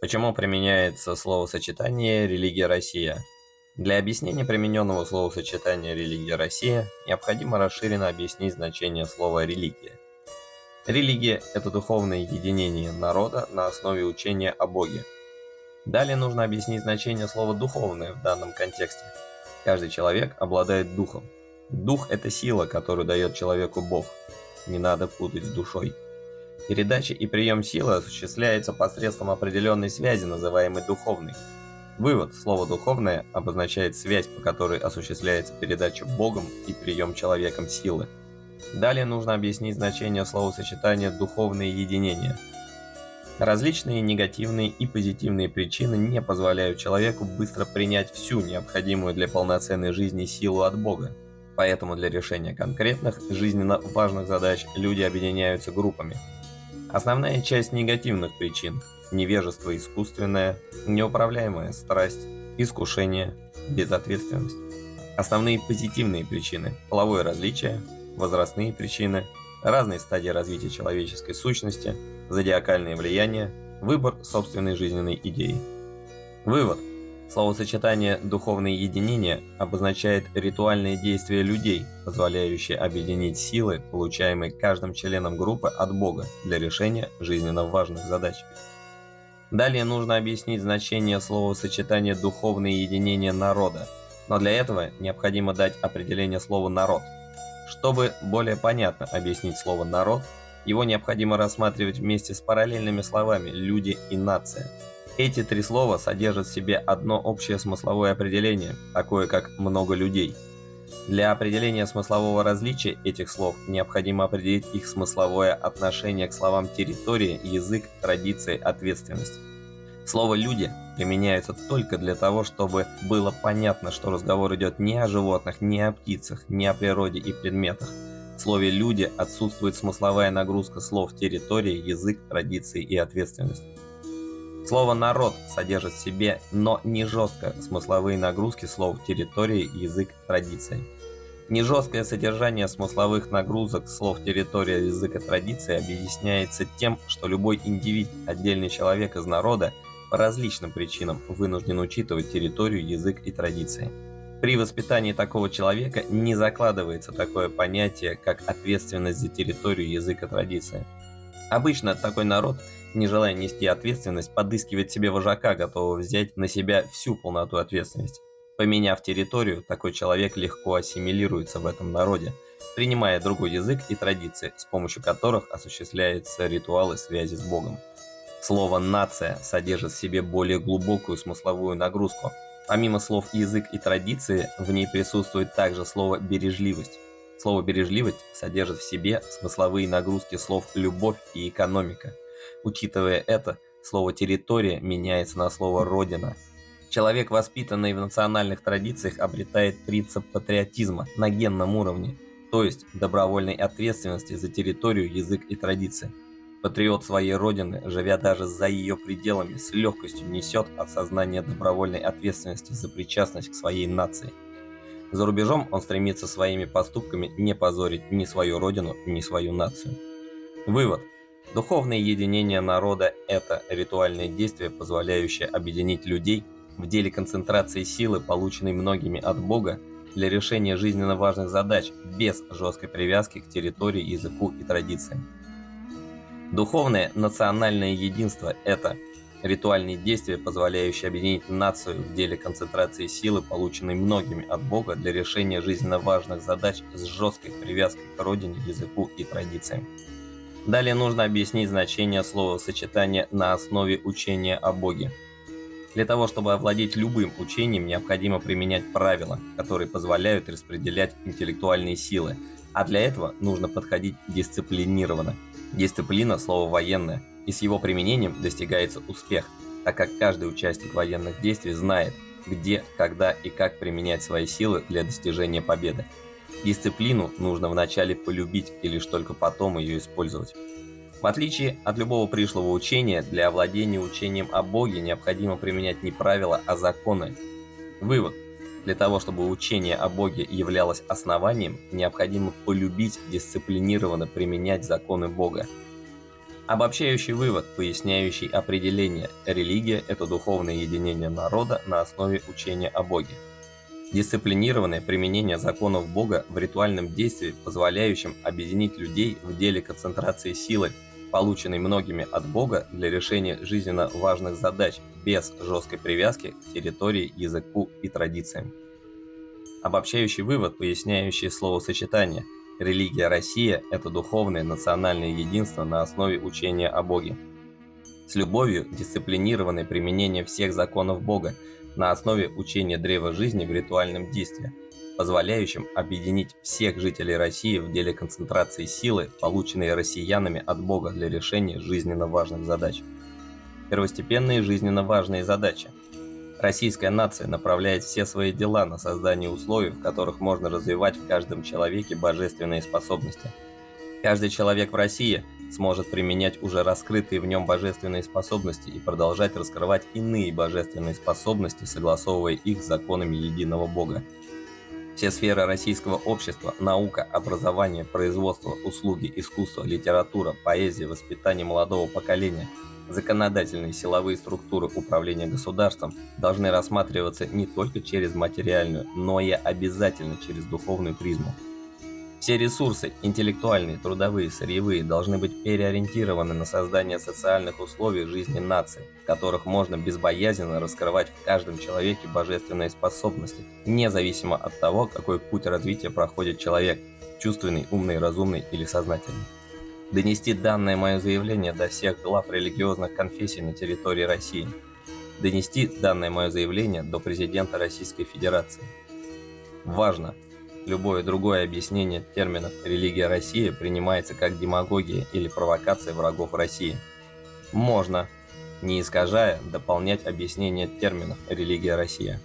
Почему применяется словосочетание «религия Россия»? Для объяснения примененного словосочетания «религия Россия» необходимо расширенно объяснить значение слова «религия». Религия – это духовное единение народа на основе учения о Боге. Далее нужно объяснить значение слова «духовное» в данном контексте. Каждый человек обладает духом. Дух – это сила, которую дает человеку Бог. Не надо путать с душой. Передача и прием силы осуществляется посредством определенной связи, называемой духовной. Вывод. Слово «духовное» обозначает связь, по которой осуществляется передача Богом и прием человеком силы. Далее нужно объяснить значение словосочетания «духовное единение». Различные негативные и позитивные причины не позволяют человеку быстро принять всю необходимую для полноценной жизни силу от Бога. Поэтому для решения конкретных, жизненно важных задач люди объединяются группами – Основная часть негативных причин – невежество искусственное, неуправляемая страсть, искушение, безответственность. Основные позитивные причины – половое различие, возрастные причины, разные стадии развития человеческой сущности, зодиакальное влияние, выбор собственной жизненной идеи. Вывод – Словосочетание «духовное единение» обозначает ритуальные действия людей, позволяющие объединить силы, получаемые каждым членом группы от Бога для решения жизненно важных задач. Далее нужно объяснить значение словосочетания «духовное единение народа», но для этого необходимо дать определение слова «народ». Чтобы более понятно объяснить слово «народ», его необходимо рассматривать вместе с параллельными словами «люди» и «нация». Эти три слова содержат в себе одно общее смысловое определение, такое как «много людей». Для определения смыслового различия этих слов необходимо определить их смысловое отношение к словам территория, язык, традиции, ответственность. Слово «люди» применяется только для того, чтобы было понятно, что разговор идет не о животных, не о птицах, не о природе и предметах. В слове «люди» отсутствует смысловая нагрузка слов территория, язык, традиции и ответственность. Слово «народ» содержит в себе, но не жестко, смысловые нагрузки слов территории, язык, традиции. Нежесткое содержание смысловых нагрузок слов территория, язык и традиции объясняется тем, что любой индивид, отдельный человек из народа, по различным причинам вынужден учитывать территорию, язык и традиции. При воспитании такого человека не закладывается такое понятие, как ответственность за территорию, язык и традиции. Обычно такой народ – не желая нести ответственность, подыскивает себе вожака, готового взять на себя всю полноту ответственности. Поменяв территорию, такой человек легко ассимилируется в этом народе, принимая другой язык и традиции, с помощью которых осуществляются ритуалы связи с Богом. Слово «нация» содержит в себе более глубокую смысловую нагрузку. Помимо слов «язык» и «традиции», в ней присутствует также слово «бережливость». Слово «бережливость» содержит в себе смысловые нагрузки слов «любовь» и «экономика», Учитывая это, слово «территория» меняется на слово «родина». Человек, воспитанный в национальных традициях, обретает принцип патриотизма на генном уровне, то есть добровольной ответственности за территорию, язык и традиции. Патриот своей родины, живя даже за ее пределами, с легкостью несет осознание добровольной ответственности за причастность к своей нации. За рубежом он стремится своими поступками не позорить ни свою родину, ни свою нацию. Вывод – Духовное единение народа – это ритуальное действие, позволяющее объединить людей в деле концентрации силы, полученной многими от Бога, для решения жизненно важных задач без жесткой привязки к территории, языку и традициям. Духовное национальное единство – это ритуальные действия, позволяющие объединить нацию в деле концентрации силы, полученной многими от Бога для решения жизненно важных задач с жесткой привязкой к родине, языку и традициям. Далее нужно объяснить значение словосочетания на основе учения о Боге. Для того, чтобы овладеть любым учением, необходимо применять правила, которые позволяют распределять интеллектуальные силы, а для этого нужно подходить дисциплинированно. Дисциплина – слово военное, и с его применением достигается успех, так как каждый участник военных действий знает, где, когда и как применять свои силы для достижения победы. Дисциплину нужно вначале полюбить и лишь только потом ее использовать. В отличие от любого пришлого учения, для овладения учением о Боге необходимо применять не правила, а законы. Вывод. Для того, чтобы учение о Боге являлось основанием, необходимо полюбить дисциплинированно применять законы Бога. Обобщающий вывод, поясняющий определение «религия – это духовное единение народа на основе учения о Боге». Дисциплинированное применение законов Бога в ритуальном действии, позволяющем объединить людей в деле концентрации силы, полученной многими от Бога для решения жизненно важных задач без жесткой привязки к территории, языку и традициям. Обобщающий вывод, поясняющий словосочетание «Религия Россия – это духовное национальное единство на основе учения о Боге». С любовью дисциплинированное применение всех законов Бога на основе учения древа жизни в ритуальном действии, позволяющем объединить всех жителей России в деле концентрации силы, полученной россиянами от Бога для решения жизненно важных задач. Первостепенные жизненно важные задачи. Российская нация направляет все свои дела на создание условий, в которых можно развивать в каждом человеке божественные способности. Каждый человек в России – сможет применять уже раскрытые в нем божественные способности и продолжать раскрывать иные божественные способности, согласовывая их с законами единого Бога. Все сферы российского общества – наука, образование, производство, услуги, искусство, литература, поэзия, воспитание молодого поколения, законодательные силовые структуры управления государством должны рассматриваться не только через материальную, но и обязательно через духовную призму. Все ресурсы, интеллектуальные, трудовые, сырьевые, должны быть переориентированы на создание социальных условий жизни нации, в которых можно безбоязненно раскрывать в каждом человеке божественные способности, независимо от того, какой путь развития проходит человек – чувственный, умный, разумный или сознательный. Донести данное мое заявление до всех глав религиозных конфессий на территории России. Донести данное мое заявление до президента Российской Федерации. Важно – Любое другое объяснение терминов «религия России» принимается как демагогия или провокация врагов России. Можно, не искажая, дополнять объяснение терминов «религия Россия».